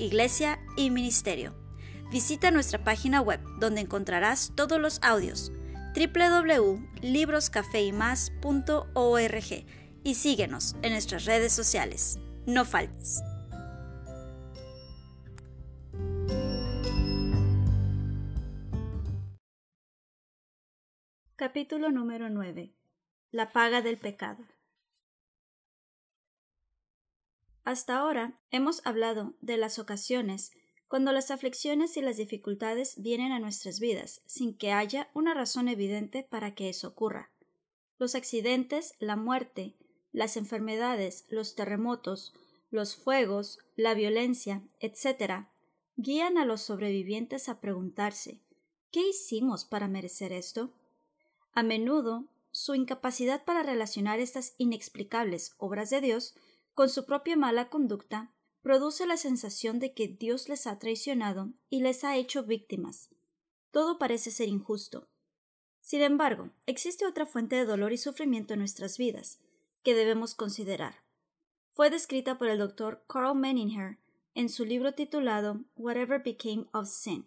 iglesia y ministerio. Visita nuestra página web donde encontrarás todos los audios www.libroscafeymas.org y síguenos en nuestras redes sociales. No faltes. Capítulo número 9. La paga del pecado. Hasta ahora hemos hablado de las ocasiones cuando las aflicciones y las dificultades vienen a nuestras vidas sin que haya una razón evidente para que eso ocurra. Los accidentes, la muerte, las enfermedades, los terremotos, los fuegos, la violencia, etc., guían a los sobrevivientes a preguntarse ¿qué hicimos para merecer esto? A menudo, su incapacidad para relacionar estas inexplicables obras de Dios con su propia mala conducta, produce la sensación de que Dios les ha traicionado y les ha hecho víctimas. Todo parece ser injusto. Sin embargo, existe otra fuente de dolor y sufrimiento en nuestras vidas, que debemos considerar. Fue descrita por el doctor Carl Menninger en su libro titulado Whatever Became of Sin,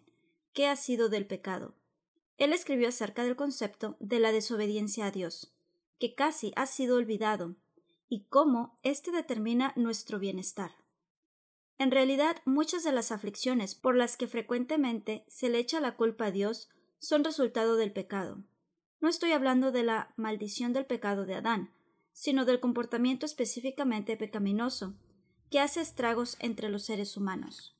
¿qué ha sido del pecado? Él escribió acerca del concepto de la desobediencia a Dios, que casi ha sido olvidado y cómo éste determina nuestro bienestar. En realidad, muchas de las aflicciones por las que frecuentemente se le echa la culpa a Dios son resultado del pecado. No estoy hablando de la maldición del pecado de Adán, sino del comportamiento específicamente pecaminoso que hace estragos entre los seres humanos.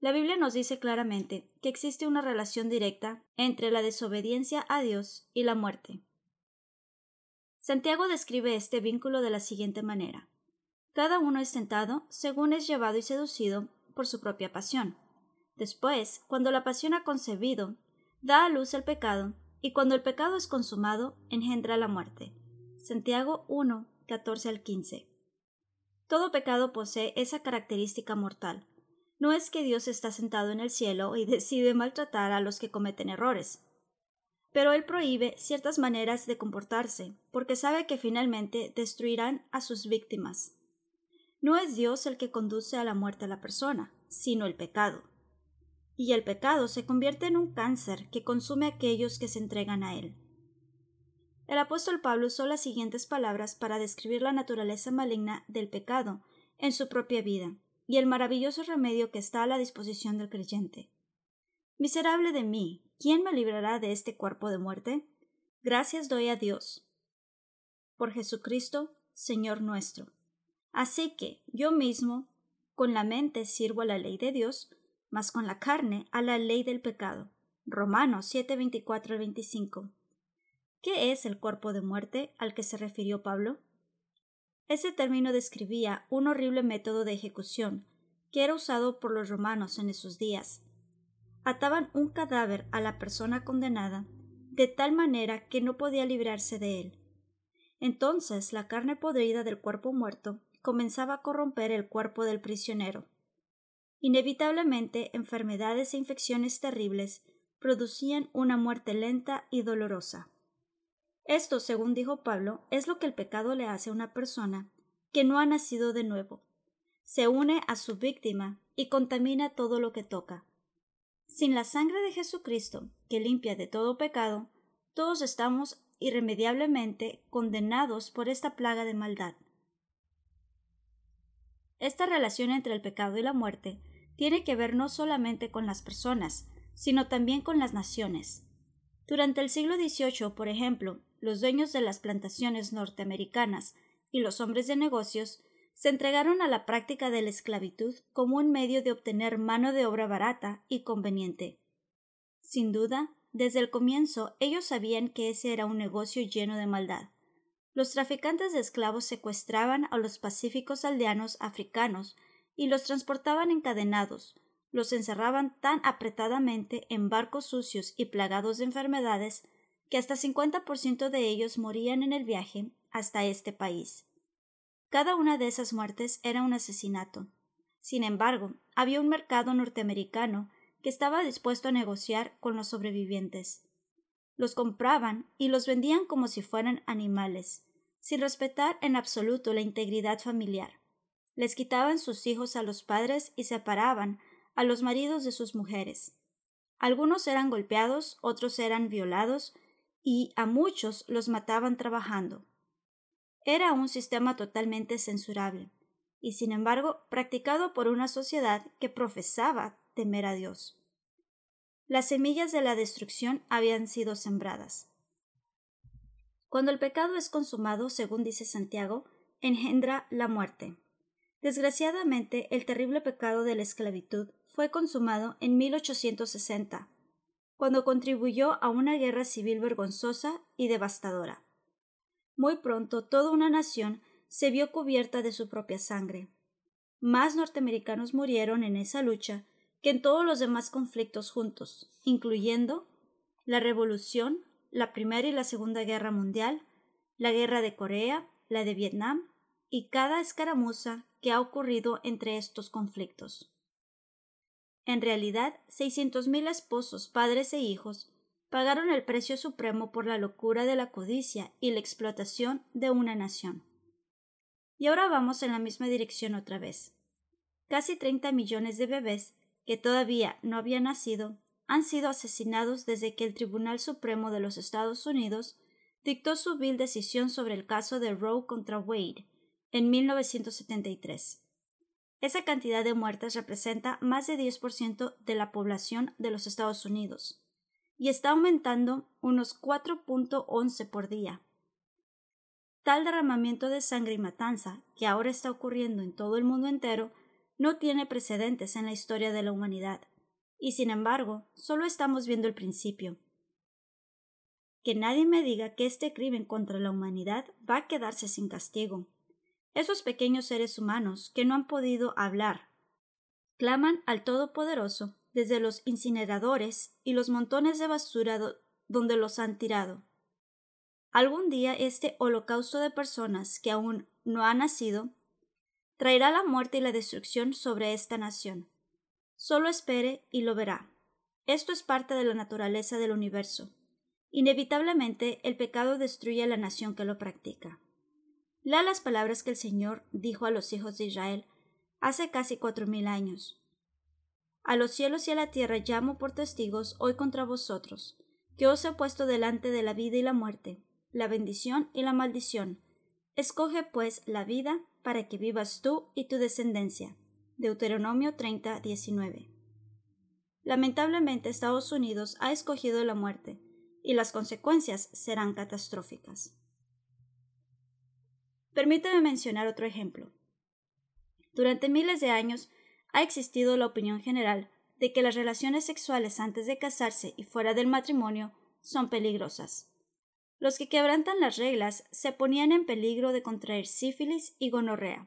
La Biblia nos dice claramente que existe una relación directa entre la desobediencia a Dios y la muerte. Santiago describe este vínculo de la siguiente manera. Cada uno es tentado según es llevado y seducido por su propia pasión. Después, cuando la pasión ha concebido, da a luz el pecado, y cuando el pecado es consumado, engendra la muerte. Santiago 1, 14 al 15. Todo pecado posee esa característica mortal. No es que Dios está sentado en el cielo y decide maltratar a los que cometen errores pero él prohíbe ciertas maneras de comportarse, porque sabe que finalmente destruirán a sus víctimas. No es Dios el que conduce a la muerte a la persona, sino el pecado. Y el pecado se convierte en un cáncer que consume a aquellos que se entregan a él. El apóstol Pablo usó las siguientes palabras para describir la naturaleza maligna del pecado en su propia vida y el maravilloso remedio que está a la disposición del creyente. Miserable de mí, ¿quién me librará de este cuerpo de muerte? Gracias doy a Dios. Por Jesucristo, Señor nuestro. Así que yo mismo, con la mente sirvo a la ley de Dios, mas con la carne a la ley del pecado. Romanos 7, 24 25. ¿Qué es el cuerpo de muerte al que se refirió Pablo? Ese término describía un horrible método de ejecución que era usado por los romanos en esos días ataban un cadáver a la persona condenada de tal manera que no podía librarse de él. Entonces la carne podrida del cuerpo muerto comenzaba a corromper el cuerpo del prisionero. Inevitablemente enfermedades e infecciones terribles producían una muerte lenta y dolorosa. Esto, según dijo Pablo, es lo que el pecado le hace a una persona que no ha nacido de nuevo. Se une a su víctima y contamina todo lo que toca. Sin la sangre de Jesucristo, que limpia de todo pecado, todos estamos irremediablemente condenados por esta plaga de maldad. Esta relación entre el pecado y la muerte tiene que ver no solamente con las personas, sino también con las naciones. Durante el siglo XVIII, por ejemplo, los dueños de las plantaciones norteamericanas y los hombres de negocios se entregaron a la práctica de la esclavitud como un medio de obtener mano de obra barata y conveniente. Sin duda, desde el comienzo ellos sabían que ese era un negocio lleno de maldad. Los traficantes de esclavos secuestraban a los pacíficos aldeanos africanos y los transportaban encadenados, los encerraban tan apretadamente en barcos sucios y plagados de enfermedades que hasta 50% de ellos morían en el viaje hasta este país. Cada una de esas muertes era un asesinato. Sin embargo, había un mercado norteamericano que estaba dispuesto a negociar con los sobrevivientes. Los compraban y los vendían como si fueran animales, sin respetar en absoluto la integridad familiar. Les quitaban sus hijos a los padres y separaban a los maridos de sus mujeres. Algunos eran golpeados, otros eran violados, y a muchos los mataban trabajando. Era un sistema totalmente censurable, y sin embargo practicado por una sociedad que profesaba temer a Dios. Las semillas de la destrucción habían sido sembradas. Cuando el pecado es consumado, según dice Santiago, engendra la muerte. Desgraciadamente, el terrible pecado de la esclavitud fue consumado en 1860, cuando contribuyó a una guerra civil vergonzosa y devastadora. Muy pronto toda una nación se vio cubierta de su propia sangre. Más norteamericanos murieron en esa lucha que en todos los demás conflictos juntos, incluyendo la Revolución, la Primera y la Segunda Guerra Mundial, la Guerra de Corea, la de Vietnam y cada escaramuza que ha ocurrido entre estos conflictos. En realidad, mil esposos, padres e hijos pagaron el precio supremo por la locura de la codicia y la explotación de una nación. Y ahora vamos en la misma dirección otra vez. Casi 30 millones de bebés que todavía no habían nacido han sido asesinados desde que el Tribunal Supremo de los Estados Unidos dictó su vil decisión sobre el caso de Roe contra Wade en 1973. Esa cantidad de muertes representa más de 10% de la población de los Estados Unidos y está aumentando unos 4.11 por día. Tal derramamiento de sangre y matanza que ahora está ocurriendo en todo el mundo entero no tiene precedentes en la historia de la humanidad, y sin embargo, solo estamos viendo el principio. Que nadie me diga que este crimen contra la humanidad va a quedarse sin castigo. Esos pequeños seres humanos que no han podido hablar claman al Todopoderoso desde los incineradores y los montones de basura donde los han tirado. Algún día este holocausto de personas que aún no han nacido traerá la muerte y la destrucción sobre esta nación. Solo espere y lo verá. Esto es parte de la naturaleza del universo. Inevitablemente el pecado destruye a la nación que lo practica. Lea las palabras que el Señor dijo a los hijos de Israel hace casi cuatro mil años. A los cielos y a la tierra llamo por testigos hoy contra vosotros, que os he puesto delante de la vida y la muerte, la bendición y la maldición. Escoge pues la vida para que vivas tú y tu descendencia. Deuteronomio 30, 19. Lamentablemente Estados Unidos ha escogido la muerte, y las consecuencias serán catastróficas. Permítame mencionar otro ejemplo. Durante miles de años ha existido la opinión general de que las relaciones sexuales antes de casarse y fuera del matrimonio son peligrosas. Los que quebrantan las reglas se ponían en peligro de contraer sífilis y gonorrea,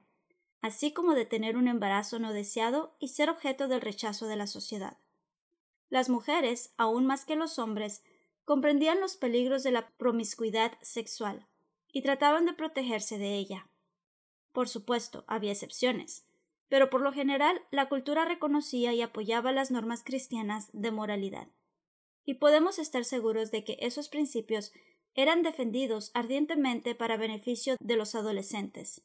así como de tener un embarazo no deseado y ser objeto del rechazo de la sociedad. Las mujeres, aún más que los hombres, comprendían los peligros de la promiscuidad sexual y trataban de protegerse de ella. Por supuesto, había excepciones, pero por lo general la cultura reconocía y apoyaba las normas cristianas de moralidad. Y podemos estar seguros de que esos principios eran defendidos ardientemente para beneficio de los adolescentes.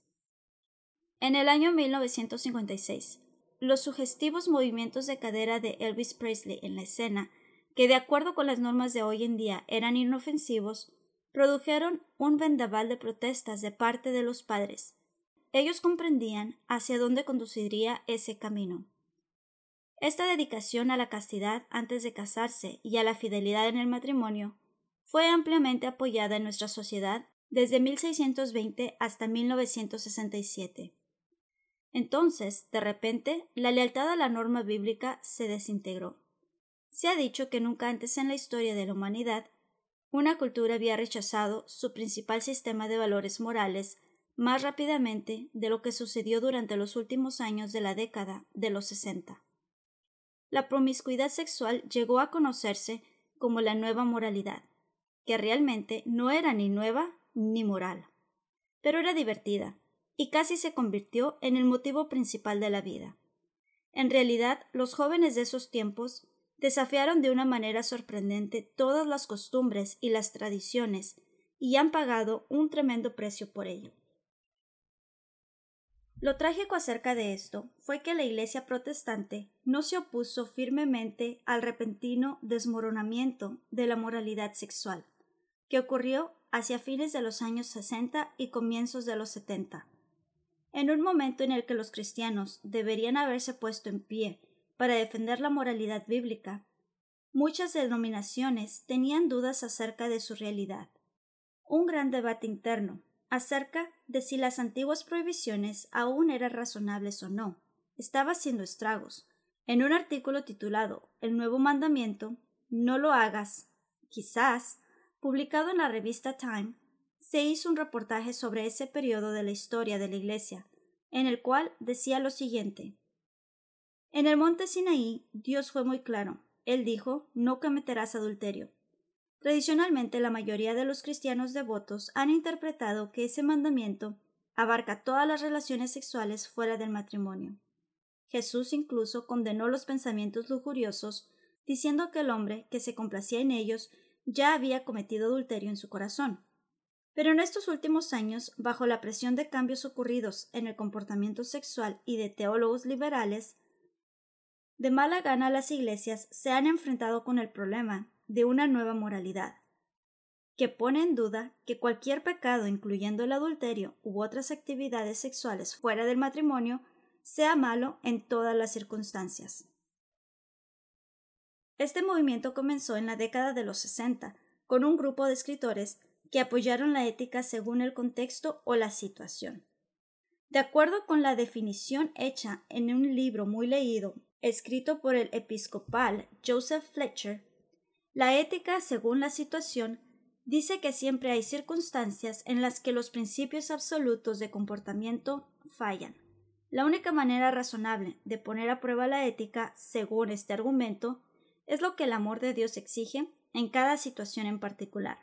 En el año 1956, los sugestivos movimientos de cadera de Elvis Presley en la escena, que de acuerdo con las normas de hoy en día eran inofensivos, produjeron un vendaval de protestas de parte de los padres. Ellos comprendían hacia dónde conduciría ese camino. Esta dedicación a la castidad antes de casarse y a la fidelidad en el matrimonio fue ampliamente apoyada en nuestra sociedad desde 1620 hasta 1967. Entonces, de repente, la lealtad a la norma bíblica se desintegró. Se ha dicho que nunca antes en la historia de la humanidad una cultura había rechazado su principal sistema de valores morales más rápidamente de lo que sucedió durante los últimos años de la década de los sesenta. La promiscuidad sexual llegó a conocerse como la nueva moralidad, que realmente no era ni nueva ni moral, pero era divertida, y casi se convirtió en el motivo principal de la vida. En realidad, los jóvenes de esos tiempos desafiaron de una manera sorprendente todas las costumbres y las tradiciones y han pagado un tremendo precio por ello. Lo trágico acerca de esto fue que la Iglesia protestante no se opuso firmemente al repentino desmoronamiento de la moralidad sexual, que ocurrió hacia fines de los años 60 y comienzos de los 70. En un momento en el que los cristianos deberían haberse puesto en pie para defender la moralidad bíblica, muchas denominaciones tenían dudas acerca de su realidad. Un gran debate interno acerca de si las antiguas prohibiciones aún eran razonables o no estaba haciendo estragos. En un artículo titulado El nuevo mandamiento, no lo hagas, quizás, publicado en la revista Time, se hizo un reportaje sobre ese periodo de la historia de la Iglesia, en el cual decía lo siguiente En el monte Sinaí, Dios fue muy claro. Él dijo No cometerás adulterio. Tradicionalmente, la mayoría de los cristianos devotos han interpretado que ese mandamiento abarca todas las relaciones sexuales fuera del matrimonio. Jesús incluso condenó los pensamientos lujuriosos, diciendo que el hombre que se complacía en ellos ya había cometido adulterio en su corazón. Pero en estos últimos años, bajo la presión de cambios ocurridos en el comportamiento sexual y de teólogos liberales, de mala gana las iglesias se han enfrentado con el problema de una nueva moralidad, que pone en duda que cualquier pecado, incluyendo el adulterio u otras actividades sexuales fuera del matrimonio, sea malo en todas las circunstancias. Este movimiento comenzó en la década de los 60, con un grupo de escritores que apoyaron la ética según el contexto o la situación. De acuerdo con la definición hecha en un libro muy leído, escrito por el episcopal Joseph Fletcher, la ética según la situación dice que siempre hay circunstancias en las que los principios absolutos de comportamiento fallan. La única manera razonable de poner a prueba la ética, según este argumento, es lo que el amor de Dios exige en cada situación en particular.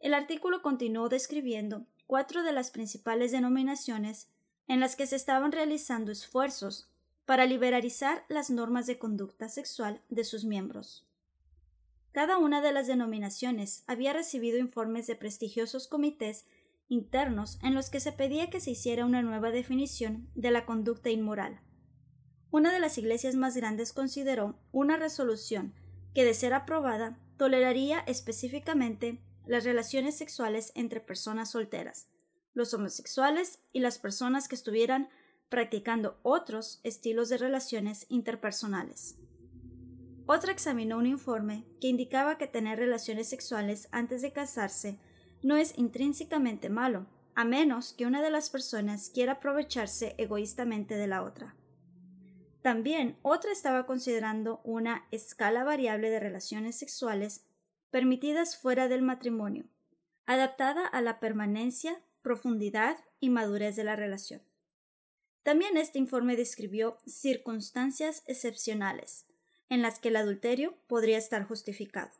El artículo continuó describiendo cuatro de las principales denominaciones en las que se estaban realizando esfuerzos para liberalizar las normas de conducta sexual de sus miembros. Cada una de las denominaciones había recibido informes de prestigiosos comités internos en los que se pedía que se hiciera una nueva definición de la conducta inmoral. Una de las iglesias más grandes consideró una resolución que, de ser aprobada, toleraría específicamente las relaciones sexuales entre personas solteras, los homosexuales y las personas que estuvieran practicando otros estilos de relaciones interpersonales. Otra examinó un informe que indicaba que tener relaciones sexuales antes de casarse no es intrínsecamente malo, a menos que una de las personas quiera aprovecharse egoístamente de la otra. También otra estaba considerando una escala variable de relaciones sexuales permitidas fuera del matrimonio, adaptada a la permanencia, profundidad y madurez de la relación. También este informe describió circunstancias excepcionales en las que el adulterio podría estar justificado.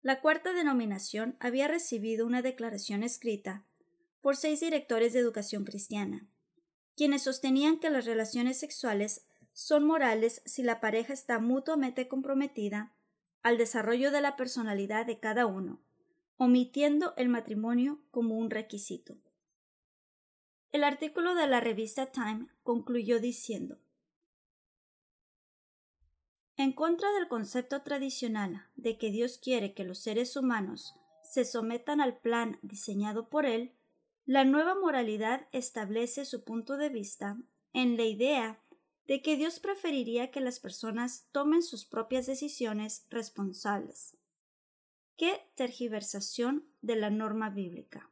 La cuarta denominación había recibido una declaración escrita por seis directores de educación cristiana, quienes sostenían que las relaciones sexuales son morales si la pareja está mutuamente comprometida al desarrollo de la personalidad de cada uno, omitiendo el matrimonio como un requisito. El artículo de la revista Time concluyó diciendo En contra del concepto tradicional de que Dios quiere que los seres humanos se sometan al plan diseñado por Él, la nueva moralidad establece su punto de vista en la idea de que Dios preferiría que las personas tomen sus propias decisiones responsables. ¿Qué tergiversación de la norma bíblica?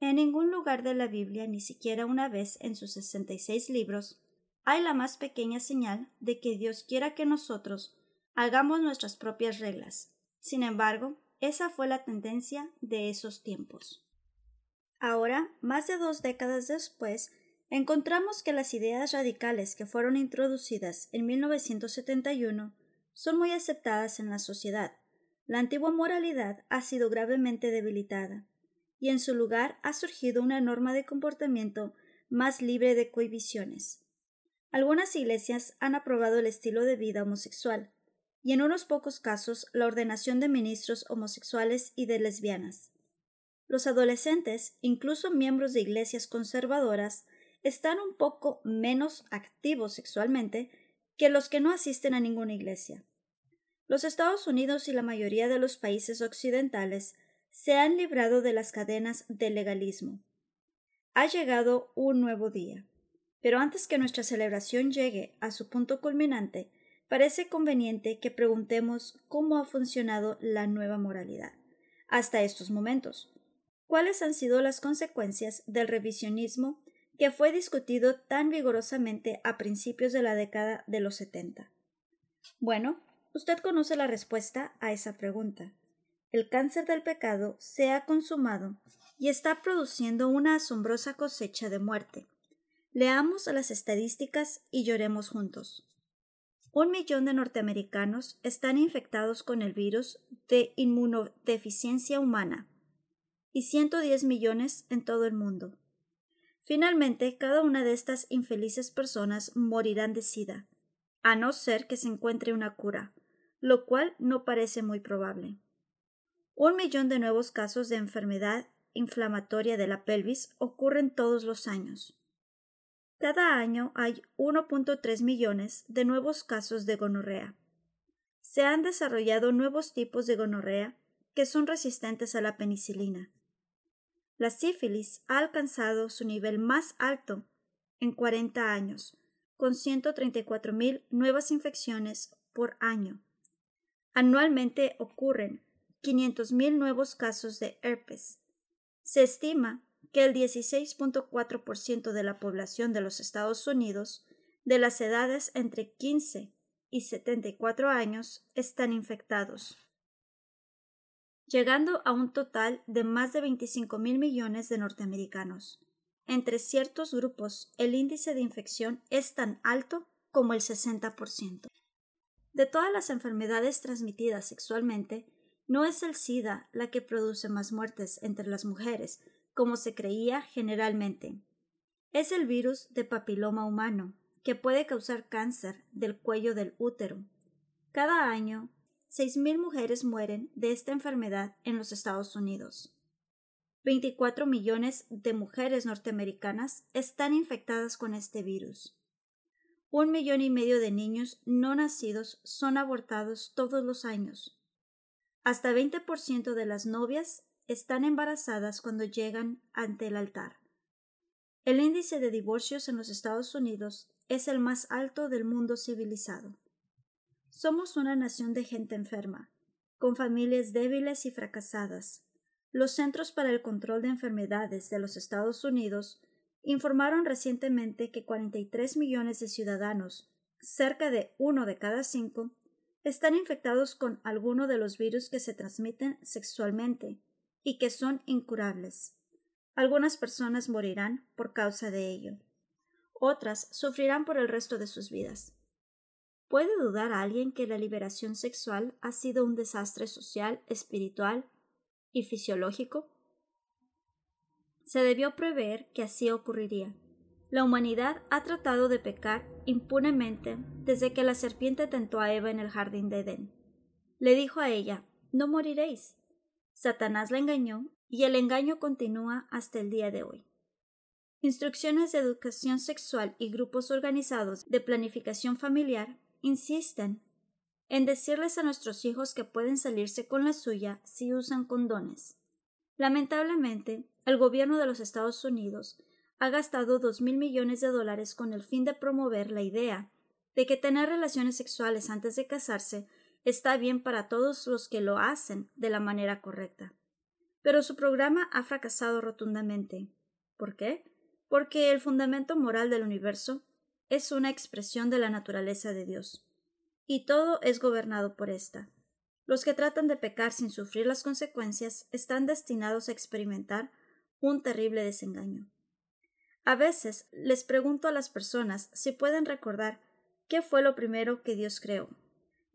En ningún lugar de la Biblia, ni siquiera una vez en sus sesenta y seis libros, hay la más pequeña señal de que Dios quiera que nosotros hagamos nuestras propias reglas. Sin embargo, esa fue la tendencia de esos tiempos. Ahora, más de dos décadas después, encontramos que las ideas radicales que fueron introducidas en 1971 son muy aceptadas en la sociedad. La antigua moralidad ha sido gravemente debilitada, y en su lugar ha surgido una norma de comportamiento más libre de cohibiciones. Algunas iglesias han aprobado el estilo de vida homosexual, y en unos pocos casos la ordenación de ministros homosexuales y de lesbianas. Los adolescentes, incluso miembros de iglesias conservadoras, están un poco menos activos sexualmente que los que no asisten a ninguna iglesia. Los Estados Unidos y la mayoría de los países occidentales se han librado de las cadenas del legalismo. Ha llegado un nuevo día. Pero antes que nuestra celebración llegue a su punto culminante, parece conveniente que preguntemos cómo ha funcionado la nueva moralidad hasta estos momentos. ¿Cuáles han sido las consecuencias del revisionismo que fue discutido tan vigorosamente a principios de la década de los setenta? Bueno, usted conoce la respuesta a esa pregunta. El cáncer del pecado se ha consumado y está produciendo una asombrosa cosecha de muerte. Leamos las estadísticas y lloremos juntos. Un millón de norteamericanos están infectados con el virus de inmunodeficiencia humana y 110 millones en todo el mundo. Finalmente, cada una de estas infelices personas morirán de sida, a no ser que se encuentre una cura, lo cual no parece muy probable. Un millón de nuevos casos de enfermedad inflamatoria de la pelvis ocurren todos los años. Cada año hay 1.3 millones de nuevos casos de gonorrea. Se han desarrollado nuevos tipos de gonorrea que son resistentes a la penicilina. La sífilis ha alcanzado su nivel más alto en 40 años, con 134.000 nuevas infecciones por año. Anualmente ocurren 500.000 nuevos casos de herpes. Se estima que el 16.4% de la población de los Estados Unidos de las edades entre 15 y 74 años están infectados, llegando a un total de más de 25 mil millones de norteamericanos. Entre ciertos grupos, el índice de infección es tan alto como el 60%. De todas las enfermedades transmitidas sexualmente, no es el SIDA la que produce más muertes entre las mujeres, como se creía generalmente. Es el virus de papiloma humano, que puede causar cáncer del cuello del útero. Cada año, 6.000 mujeres mueren de esta enfermedad en los Estados Unidos. 24 millones de mujeres norteamericanas están infectadas con este virus. Un millón y medio de niños no nacidos son abortados todos los años. Hasta 20% de las novias están embarazadas cuando llegan ante el altar. El índice de divorcios en los Estados Unidos es el más alto del mundo civilizado. Somos una nación de gente enferma, con familias débiles y fracasadas. Los Centros para el Control de Enfermedades de los Estados Unidos informaron recientemente que 43 millones de ciudadanos, cerca de uno de cada cinco, están infectados con alguno de los virus que se transmiten sexualmente, y que son incurables. Algunas personas morirán por causa de ello. Otras sufrirán por el resto de sus vidas. ¿Puede dudar alguien que la liberación sexual ha sido un desastre social, espiritual y fisiológico? Se debió prever que así ocurriría. La humanidad ha tratado de pecar impunemente desde que la serpiente tentó a Eva en el jardín de Edén. Le dijo a ella No moriréis. Satanás la engañó y el engaño continúa hasta el día de hoy. Instrucciones de educación sexual y grupos organizados de planificación familiar insisten en decirles a nuestros hijos que pueden salirse con la suya si usan condones. Lamentablemente, el gobierno de los Estados Unidos ha gastado dos mil millones de dólares con el fin de promover la idea de que tener relaciones sexuales antes de casarse está bien para todos los que lo hacen de la manera correcta. Pero su programa ha fracasado rotundamente. ¿Por qué? Porque el fundamento moral del universo es una expresión de la naturaleza de Dios, y todo es gobernado por ésta. Los que tratan de pecar sin sufrir las consecuencias están destinados a experimentar un terrible desengaño. A veces les pregunto a las personas si pueden recordar qué fue lo primero que Dios creó,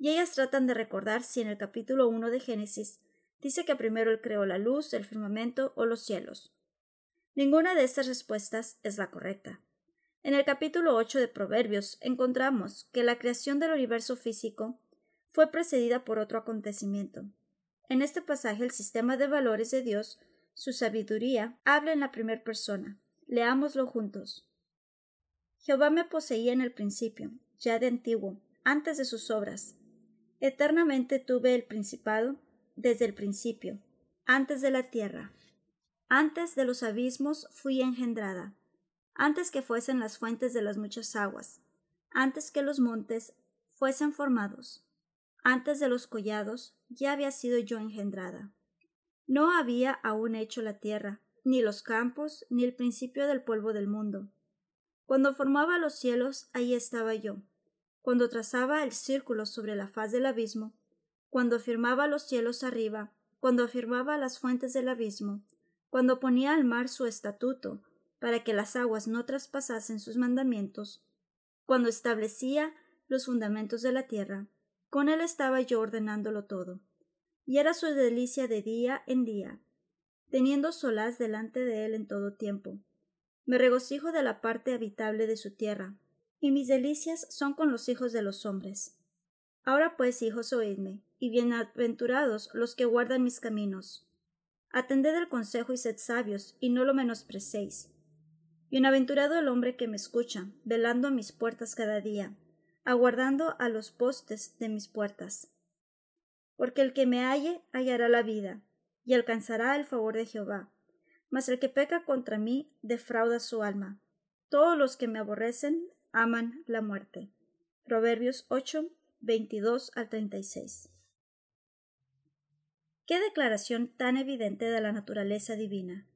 y ellas tratan de recordar si en el capítulo 1 de Génesis dice que primero Él creó la luz, el firmamento o los cielos. Ninguna de estas respuestas es la correcta. En el capítulo 8 de Proverbios encontramos que la creación del universo físico fue precedida por otro acontecimiento. En este pasaje el sistema de valores de Dios, su sabiduría, habla en la primera persona. Leámoslo juntos. Jehová me poseía en el principio, ya de antiguo, antes de sus obras. Eternamente tuve el principado desde el principio, antes de la tierra. Antes de los abismos fui engendrada, antes que fuesen las fuentes de las muchas aguas, antes que los montes fuesen formados, antes de los collados ya había sido yo engendrada. No había aún hecho la tierra, ni los campos, ni el principio del polvo del mundo. Cuando formaba los cielos, ahí estaba yo. Cuando trazaba el círculo sobre la faz del abismo, cuando afirmaba los cielos arriba, cuando afirmaba las fuentes del abismo, cuando ponía al mar su estatuto, para que las aguas no traspasasen sus mandamientos, cuando establecía los fundamentos de la tierra, con él estaba yo ordenándolo todo. Y era su delicia de día en día, teniendo solaz delante de él en todo tiempo. Me regocijo de la parte habitable de su tierra, y mis delicias son con los hijos de los hombres. Ahora pues, hijos, oídme, y bienaventurados los que guardan mis caminos. Atended el consejo y sed sabios, y no lo menosprecéis. Bienaventurado el hombre que me escucha, velando a mis puertas cada día, aguardando a los postes de mis puertas. Porque el que me halle hallará la vida, y alcanzará el favor de Jehová. Mas el que peca contra mí defrauda su alma. Todos los que me aborrecen aman la muerte. Proverbios 8, 22 al 36. Qué declaración tan evidente de la naturaleza divina.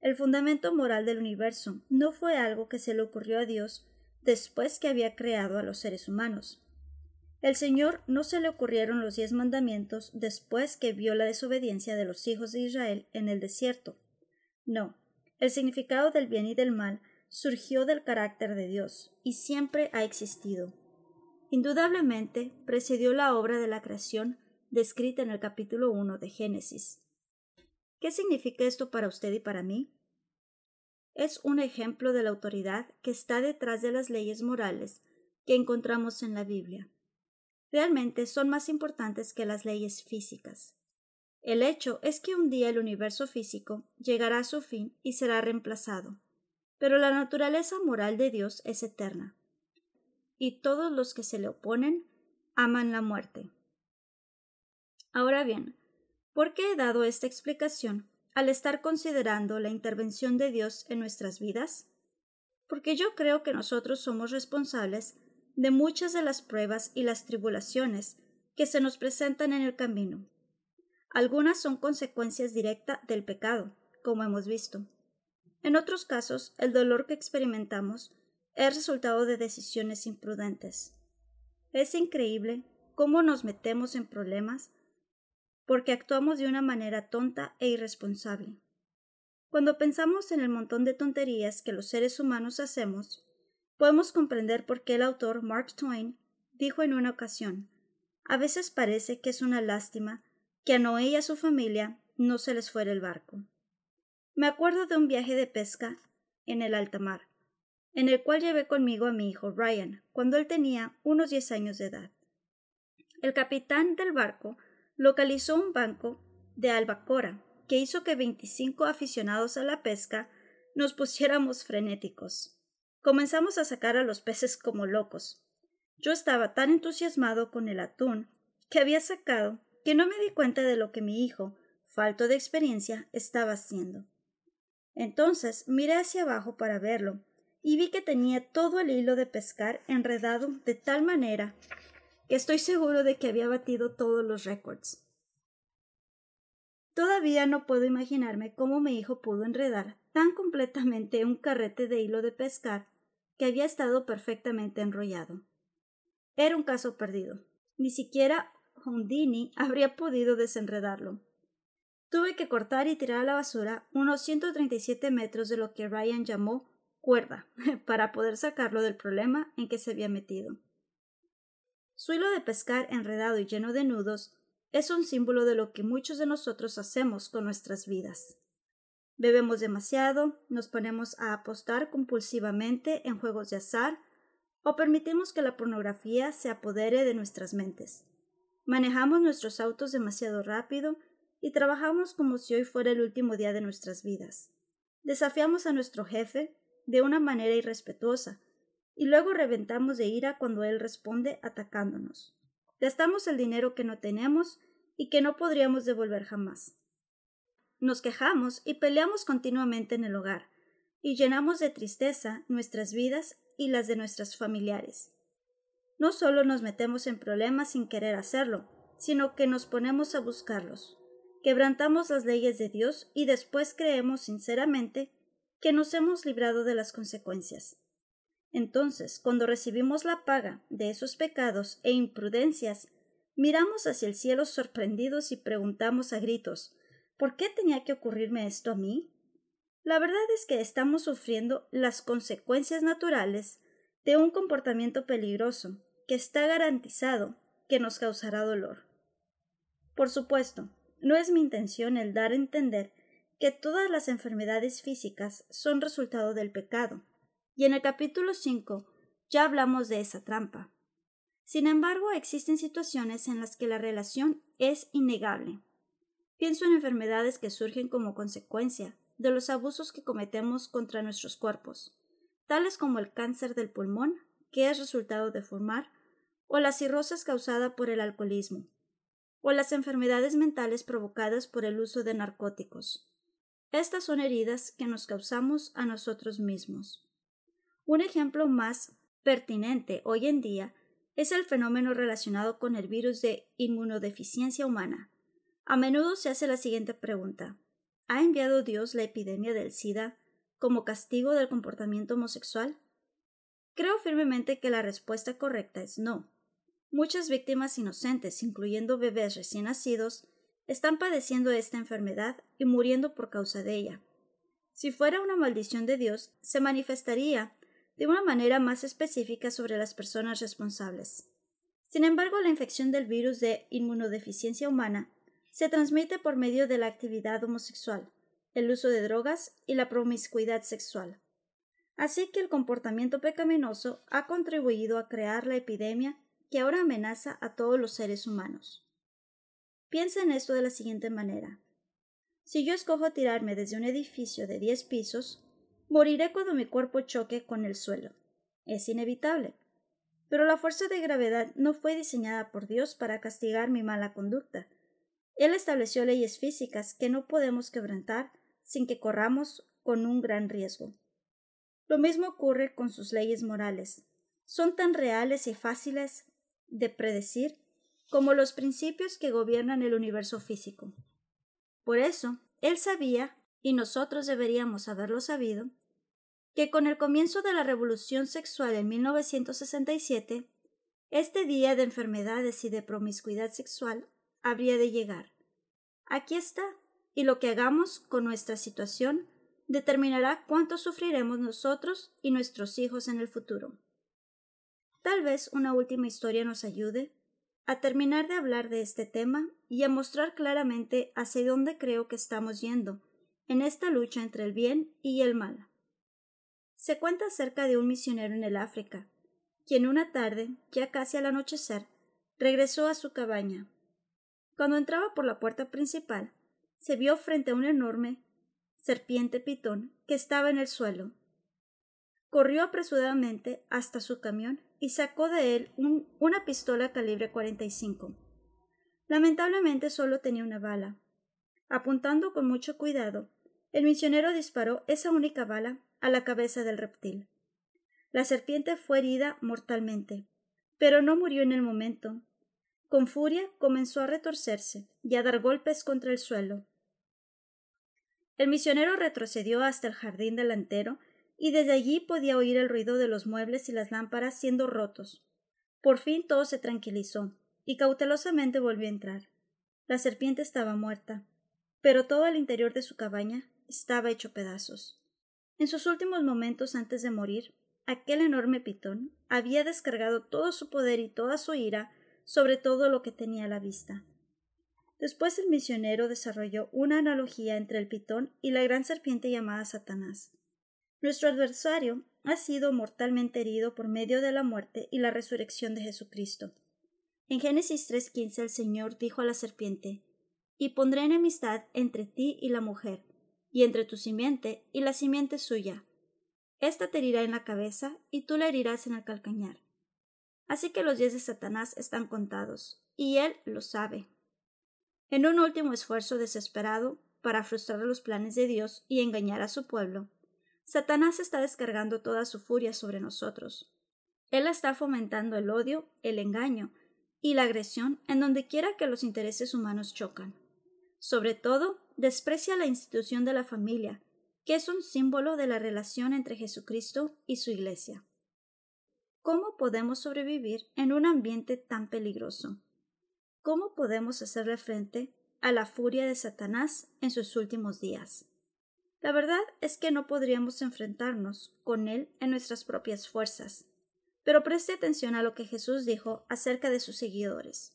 El fundamento moral del universo no fue algo que se le ocurrió a Dios después que había creado a los seres humanos. El Señor no se le ocurrieron los diez mandamientos después que vio la desobediencia de los hijos de Israel en el desierto. No, el significado del bien y del mal surgió del carácter de Dios y siempre ha existido. Indudablemente precedió la obra de la creación descrita en el capítulo 1 de Génesis. ¿Qué significa esto para usted y para mí? Es un ejemplo de la autoridad que está detrás de las leyes morales que encontramos en la Biblia realmente son más importantes que las leyes físicas. El hecho es que un día el universo físico llegará a su fin y será reemplazado, pero la naturaleza moral de Dios es eterna, y todos los que se le oponen aman la muerte. Ahora bien, ¿por qué he dado esta explicación al estar considerando la intervención de Dios en nuestras vidas? Porque yo creo que nosotros somos responsables de muchas de las pruebas y las tribulaciones que se nos presentan en el camino. Algunas son consecuencias directas del pecado, como hemos visto. En otros casos, el dolor que experimentamos es resultado de decisiones imprudentes. Es increíble cómo nos metemos en problemas porque actuamos de una manera tonta e irresponsable. Cuando pensamos en el montón de tonterías que los seres humanos hacemos, podemos comprender por qué el autor Mark Twain dijo en una ocasión A veces parece que es una lástima que a Noé y a su familia no se les fuera el barco. Me acuerdo de un viaje de pesca en el alta mar, en el cual llevé conmigo a mi hijo Ryan, cuando él tenía unos diez años de edad. El capitán del barco localizó un banco de albacora que hizo que veinticinco aficionados a la pesca nos pusiéramos frenéticos. Comenzamos a sacar a los peces como locos. Yo estaba tan entusiasmado con el atún que había sacado que no me di cuenta de lo que mi hijo, falto de experiencia, estaba haciendo. Entonces miré hacia abajo para verlo y vi que tenía todo el hilo de pescar enredado de tal manera que estoy seguro de que había batido todos los récords. Todavía no puedo imaginarme cómo mi hijo pudo enredar tan completamente un carrete de hilo de pescar que había estado perfectamente enrollado. Era un caso perdido. Ni siquiera Houdini habría podido desenredarlo. Tuve que cortar y tirar a la basura unos 137 metros de lo que Ryan llamó cuerda para poder sacarlo del problema en que se había metido. Su hilo de pescar enredado y lleno de nudos es un símbolo de lo que muchos de nosotros hacemos con nuestras vidas. Bebemos demasiado, nos ponemos a apostar compulsivamente en juegos de azar o permitimos que la pornografía se apodere de nuestras mentes. Manejamos nuestros autos demasiado rápido y trabajamos como si hoy fuera el último día de nuestras vidas. Desafiamos a nuestro jefe de una manera irrespetuosa y luego reventamos de ira cuando él responde atacándonos. Gastamos el dinero que no tenemos y que no podríamos devolver jamás. Nos quejamos y peleamos continuamente en el hogar, y llenamos de tristeza nuestras vidas y las de nuestros familiares. No solo nos metemos en problemas sin querer hacerlo, sino que nos ponemos a buscarlos. Quebrantamos las leyes de Dios y después creemos sinceramente que nos hemos librado de las consecuencias. Entonces, cuando recibimos la paga de esos pecados e imprudencias, miramos hacia el cielo sorprendidos y preguntamos a gritos ¿Por qué tenía que ocurrirme esto a mí? La verdad es que estamos sufriendo las consecuencias naturales de un comportamiento peligroso que está garantizado que nos causará dolor. Por supuesto, no es mi intención el dar a entender que todas las enfermedades físicas son resultado del pecado, y en el capítulo 5 ya hablamos de esa trampa. Sin embargo, existen situaciones en las que la relación es innegable. Pienso en enfermedades que surgen como consecuencia de los abusos que cometemos contra nuestros cuerpos, tales como el cáncer del pulmón, que es resultado de fumar, o la cirrosis causada por el alcoholismo, o las enfermedades mentales provocadas por el uso de narcóticos. Estas son heridas que nos causamos a nosotros mismos. Un ejemplo más pertinente hoy en día es el fenómeno relacionado con el virus de inmunodeficiencia humana, a menudo se hace la siguiente pregunta ¿Ha enviado Dios la epidemia del SIDA como castigo del comportamiento homosexual? Creo firmemente que la respuesta correcta es no. Muchas víctimas inocentes, incluyendo bebés recién nacidos, están padeciendo esta enfermedad y muriendo por causa de ella. Si fuera una maldición de Dios, se manifestaría de una manera más específica sobre las personas responsables. Sin embargo, la infección del virus de inmunodeficiencia humana se transmite por medio de la actividad homosexual, el uso de drogas y la promiscuidad sexual. Así que el comportamiento pecaminoso ha contribuido a crear la epidemia que ahora amenaza a todos los seres humanos. Piensa en esto de la siguiente manera. Si yo escojo tirarme desde un edificio de diez pisos, moriré cuando mi cuerpo choque con el suelo. Es inevitable. Pero la fuerza de gravedad no fue diseñada por Dios para castigar mi mala conducta, él estableció leyes físicas que no podemos quebrantar sin que corramos con un gran riesgo. Lo mismo ocurre con sus leyes morales. Son tan reales y fáciles de predecir como los principios que gobiernan el universo físico. Por eso, él sabía, y nosotros deberíamos haberlo sabido, que con el comienzo de la revolución sexual en 1967, este día de enfermedades y de promiscuidad sexual habría de llegar. Aquí está, y lo que hagamos con nuestra situación determinará cuánto sufriremos nosotros y nuestros hijos en el futuro. Tal vez una última historia nos ayude a terminar de hablar de este tema y a mostrar claramente hacia dónde creo que estamos yendo en esta lucha entre el bien y el mal. Se cuenta acerca de un misionero en el África, quien una tarde, ya casi al anochecer, regresó a su cabaña cuando entraba por la puerta principal, se vio frente a un enorme serpiente pitón que estaba en el suelo. Corrió apresuradamente hasta su camión y sacó de él una pistola calibre 45. Lamentablemente solo tenía una bala. Apuntando con mucho cuidado, el misionero disparó esa única bala a la cabeza del reptil. La serpiente fue herida mortalmente, pero no murió en el momento, con furia comenzó a retorcerse y a dar golpes contra el suelo. El misionero retrocedió hasta el jardín delantero y desde allí podía oír el ruido de los muebles y las lámparas siendo rotos. Por fin todo se tranquilizó y cautelosamente volvió a entrar. La serpiente estaba muerta. pero todo el interior de su cabaña estaba hecho pedazos. En sus últimos momentos antes de morir, aquel enorme pitón había descargado todo su poder y toda su ira sobre todo lo que tenía a la vista. Después el misionero desarrolló una analogía entre el pitón y la gran serpiente llamada Satanás. Nuestro adversario ha sido mortalmente herido por medio de la muerte y la resurrección de Jesucristo. En Génesis 3.15 el Señor dijo a la serpiente, Y pondré enemistad entre ti y la mujer, y entre tu simiente y la simiente suya. Esta te herirá en la cabeza, y tú la herirás en el calcañar. Así que los días de Satanás están contados, y él lo sabe. En un último esfuerzo desesperado para frustrar los planes de Dios y engañar a su pueblo, Satanás está descargando toda su furia sobre nosotros. Él está fomentando el odio, el engaño y la agresión en donde quiera que los intereses humanos chocan. Sobre todo, desprecia la institución de la familia, que es un símbolo de la relación entre Jesucristo y su Iglesia. ¿Cómo podemos sobrevivir en un ambiente tan peligroso? ¿Cómo podemos hacerle frente a la furia de Satanás en sus últimos días? La verdad es que no podríamos enfrentarnos con él en nuestras propias fuerzas. Pero preste atención a lo que Jesús dijo acerca de sus seguidores.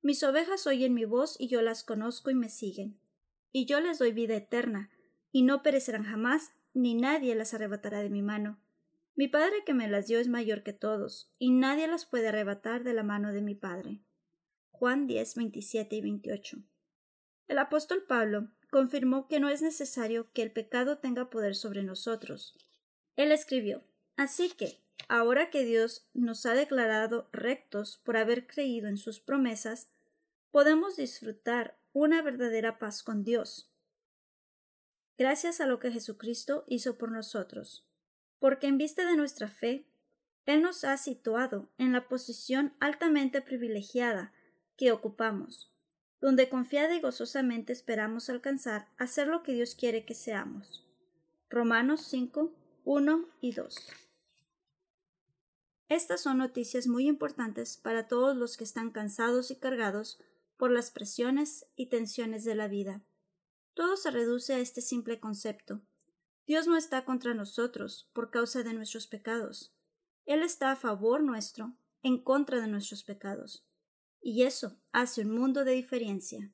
Mis ovejas oyen mi voz y yo las conozco y me siguen. Y yo les doy vida eterna, y no perecerán jamás, ni nadie las arrebatará de mi mano. Mi Padre que me las dio es mayor que todos, y nadie las puede arrebatar de la mano de mi Padre. Juan 10, 27 y 28. El apóstol Pablo confirmó que no es necesario que el pecado tenga poder sobre nosotros. Él escribió Así que, ahora que Dios nos ha declarado rectos por haber creído en sus promesas, podemos disfrutar una verdadera paz con Dios. Gracias a lo que Jesucristo hizo por nosotros, porque en vista de nuestra fe, Él nos ha situado en la posición altamente privilegiada que ocupamos, donde confiada y gozosamente esperamos alcanzar a ser lo que Dios quiere que seamos. Romanos 5, 1 y 2. Estas son noticias muy importantes para todos los que están cansados y cargados por las presiones y tensiones de la vida. Todo se reduce a este simple concepto. Dios no está contra nosotros por causa de nuestros pecados. Él está a favor nuestro, en contra de nuestros pecados. Y eso hace un mundo de diferencia.